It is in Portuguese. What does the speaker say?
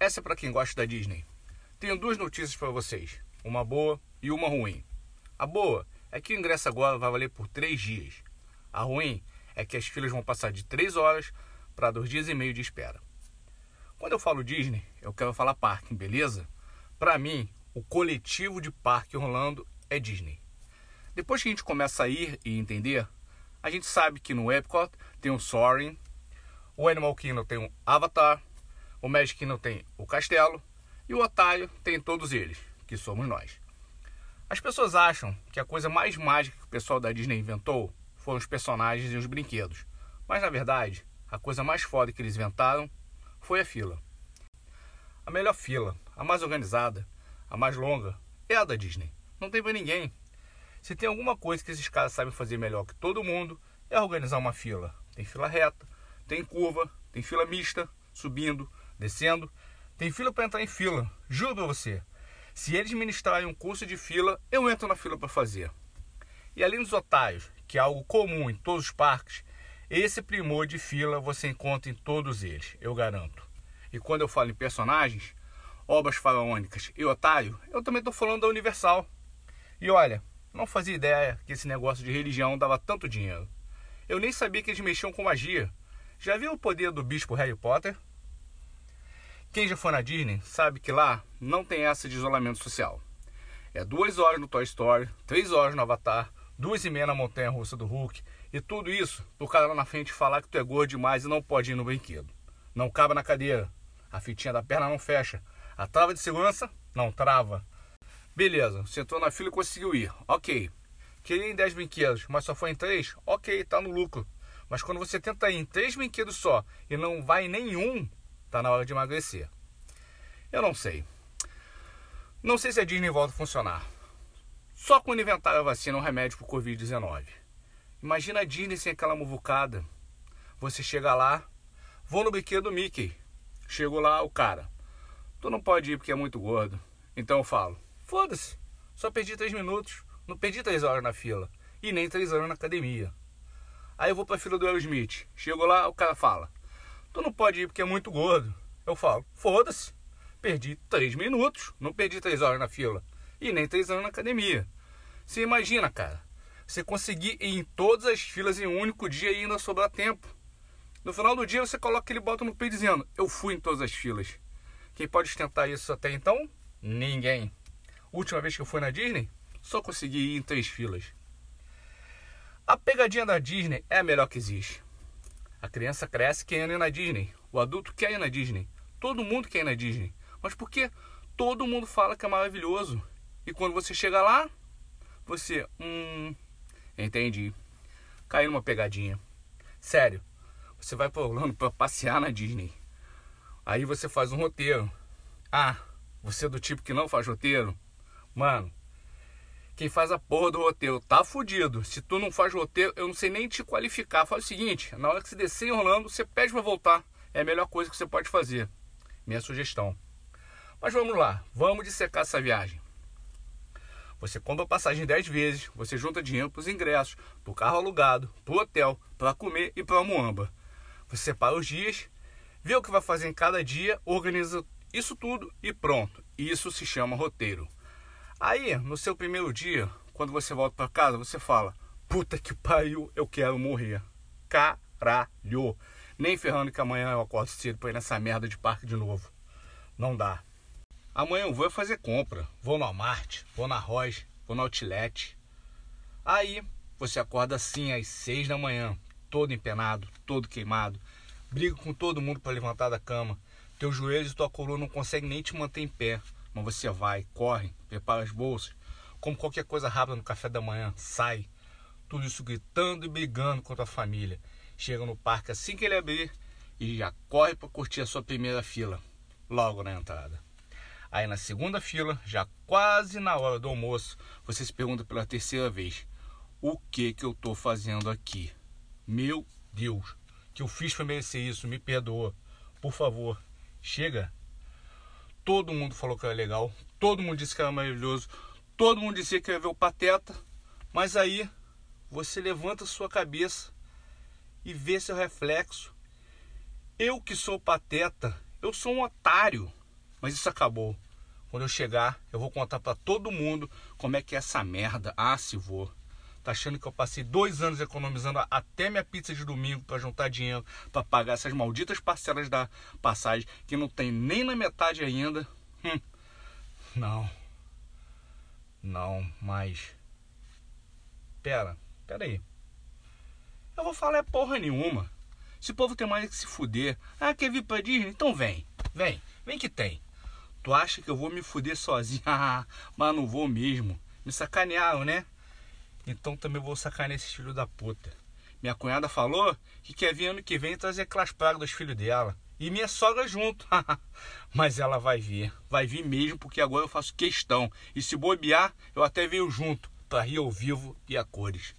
Essa é para quem gosta da Disney. Tenho duas notícias para vocês, uma boa e uma ruim. A boa é que o ingresso agora vai valer por três dias. A ruim é que as filas vão passar de três horas para dois dias e meio de espera. Quando eu falo Disney, eu quero falar parque, beleza? Para mim, o coletivo de parque Orlando é Disney. Depois que a gente começa a ir e entender, a gente sabe que no Epcot tem o Soaring, o Animal Kingdom tem o Avatar, o Kingdom tem o Castelo e o Otário tem todos eles, que somos nós. As pessoas acham que a coisa mais mágica que o pessoal da Disney inventou foram os personagens e os brinquedos. Mas na verdade, a coisa mais foda que eles inventaram foi a fila. A melhor fila, a mais organizada, a mais longa, é a da Disney. Não tem pra ninguém. Se tem alguma coisa que esses caras sabem fazer melhor que todo mundo, é organizar uma fila. Tem fila reta, tem curva, tem fila mista, subindo, descendo. Tem fila para entrar em fila. Juro pra você. Se eles ministrarem um curso de fila, eu entro na fila para fazer. E além dos otários, que é algo comum em todos os parques, esse primor de fila você encontra em todos eles, eu garanto. E quando eu falo em personagens, obras faraônicas e otário, eu também estou falando da Universal. E olha, não fazia ideia que esse negócio de religião dava tanto dinheiro. Eu nem sabia que eles mexiam com magia. Já viu o poder do bispo Harry Potter? Quem já foi na Disney sabe que lá não tem essa de isolamento social. É duas horas no Toy Story, três horas no Avatar, duas e meia na Montanha Russa do Hulk, e tudo isso pro cara lá na frente falar que tu é gordo demais e não pode ir no brinquedo. Não cabe na cadeira, a fitinha da perna não fecha, a trava de segurança não trava, Beleza, você entrou na fila e conseguiu ir. Ok. Queria ir em 10 brinquedos, mas só foi em 3? Ok, tá no lucro. Mas quando você tenta ir em 3 brinquedos só e não vai em nenhum, tá na hora de emagrecer. Eu não sei. Não sei se a Disney volta a funcionar. Só quando inventaram a vacina um remédio pro Covid-19. Imagina a Disney sem aquela muvucada. Você chega lá, vou no brinquedo Mickey. Chego lá, o cara. Tu não pode ir porque é muito gordo. Então eu falo, Foda-se. Só perdi três minutos. Não perdi três horas na fila. E nem três horas na academia. Aí eu vou pra fila do Aerosmith. Chego lá, o cara fala: Tu não pode ir porque é muito gordo. Eu falo: Foda-se. Perdi três minutos. Não perdi três horas na fila. E nem três anos na academia. Você imagina, cara. Você conseguir ir em todas as filas em um único dia e ainda sobrar tempo. No final do dia você coloca aquele botão no peito dizendo: Eu fui em todas as filas. Quem pode ostentar isso até então? Ninguém. Última vez que eu fui na Disney, só consegui ir em três filas. A pegadinha da Disney é a melhor que existe. A criança cresce querendo ir na Disney. O adulto quer ir na Disney. Todo mundo quer ir na Disney. Mas por que todo mundo fala que é maravilhoso? E quando você chega lá, você, hum, entendi. Caiu numa pegadinha. Sério, você vai para Orlando para passear na Disney. Aí você faz um roteiro. Ah, você é do tipo que não faz roteiro? Mano, quem faz a porra do roteiro tá fudido. Se tu não faz roteiro, eu não sei nem te qualificar. Faz o seguinte: na hora que você descer em Orlando, você pede para voltar. É a melhor coisa que você pode fazer. Minha sugestão. Mas vamos lá, vamos dissecar essa viagem. Você compra passagem 10 vezes, você junta dinheiro para os ingressos, para o carro alugado, para o hotel, para comer e para a muamba. Você separa os dias, vê o que vai fazer em cada dia, organiza isso tudo e pronto. Isso se chama roteiro. Aí, no seu primeiro dia, quando você volta para casa, você fala: Puta que pariu, eu quero morrer. Caralho. Nem ferrando que amanhã eu acordo cedo pra ir nessa merda de parque de novo. Não dá. Amanhã eu vou fazer compra. Vou no Walmart, vou na Roche, vou no Outlet. Aí você acorda assim às seis da manhã, todo empenado, todo queimado. Briga com todo mundo para levantar da cama. Teus joelhos e tua coluna não conseguem nem te manter em pé. Mas você vai, corre, prepara as bolsas, como qualquer coisa rápida no café da manhã, sai. Tudo isso gritando e brigando contra a família. Chega no parque assim que ele abrir e já corre para curtir a sua primeira fila, logo na entrada. Aí na segunda fila, já quase na hora do almoço, você se pergunta pela terceira vez: o que que eu tô fazendo aqui? Meu Deus, que eu fiz para merecer isso? Me perdoa. Por favor, chega Todo mundo falou que era legal, todo mundo disse que era maravilhoso, todo mundo dizia que ia ver o Pateta, mas aí você levanta sua cabeça e vê seu reflexo. Eu que sou pateta, eu sou um otário. Mas isso acabou. Quando eu chegar, eu vou contar para todo mundo como é que é essa merda. Ah, se vou. Tá achando que eu passei dois anos economizando até minha pizza de domingo para juntar dinheiro para pagar essas malditas parcelas da passagem que não tem nem na metade ainda? Hum. Não. Não, mas. Pera, pera aí. Eu vou falar é porra nenhuma. Esse povo tem mais que se fuder. Ah, quer vir pra Disney? Então vem. Vem. Vem que tem. Tu acha que eu vou me fuder sozinho? Ah, mas não vou mesmo. Me sacanearam, né? Então também vou sacanear esse filho da puta. Minha cunhada falou que quer vir ano que vem trazer aquelas pragas dos filhos dela. E minha sogra junto. Mas ela vai vir. Vai vir mesmo, porque agora eu faço questão. E se bobear, eu até venho junto. Pra rir ao vivo e a cores.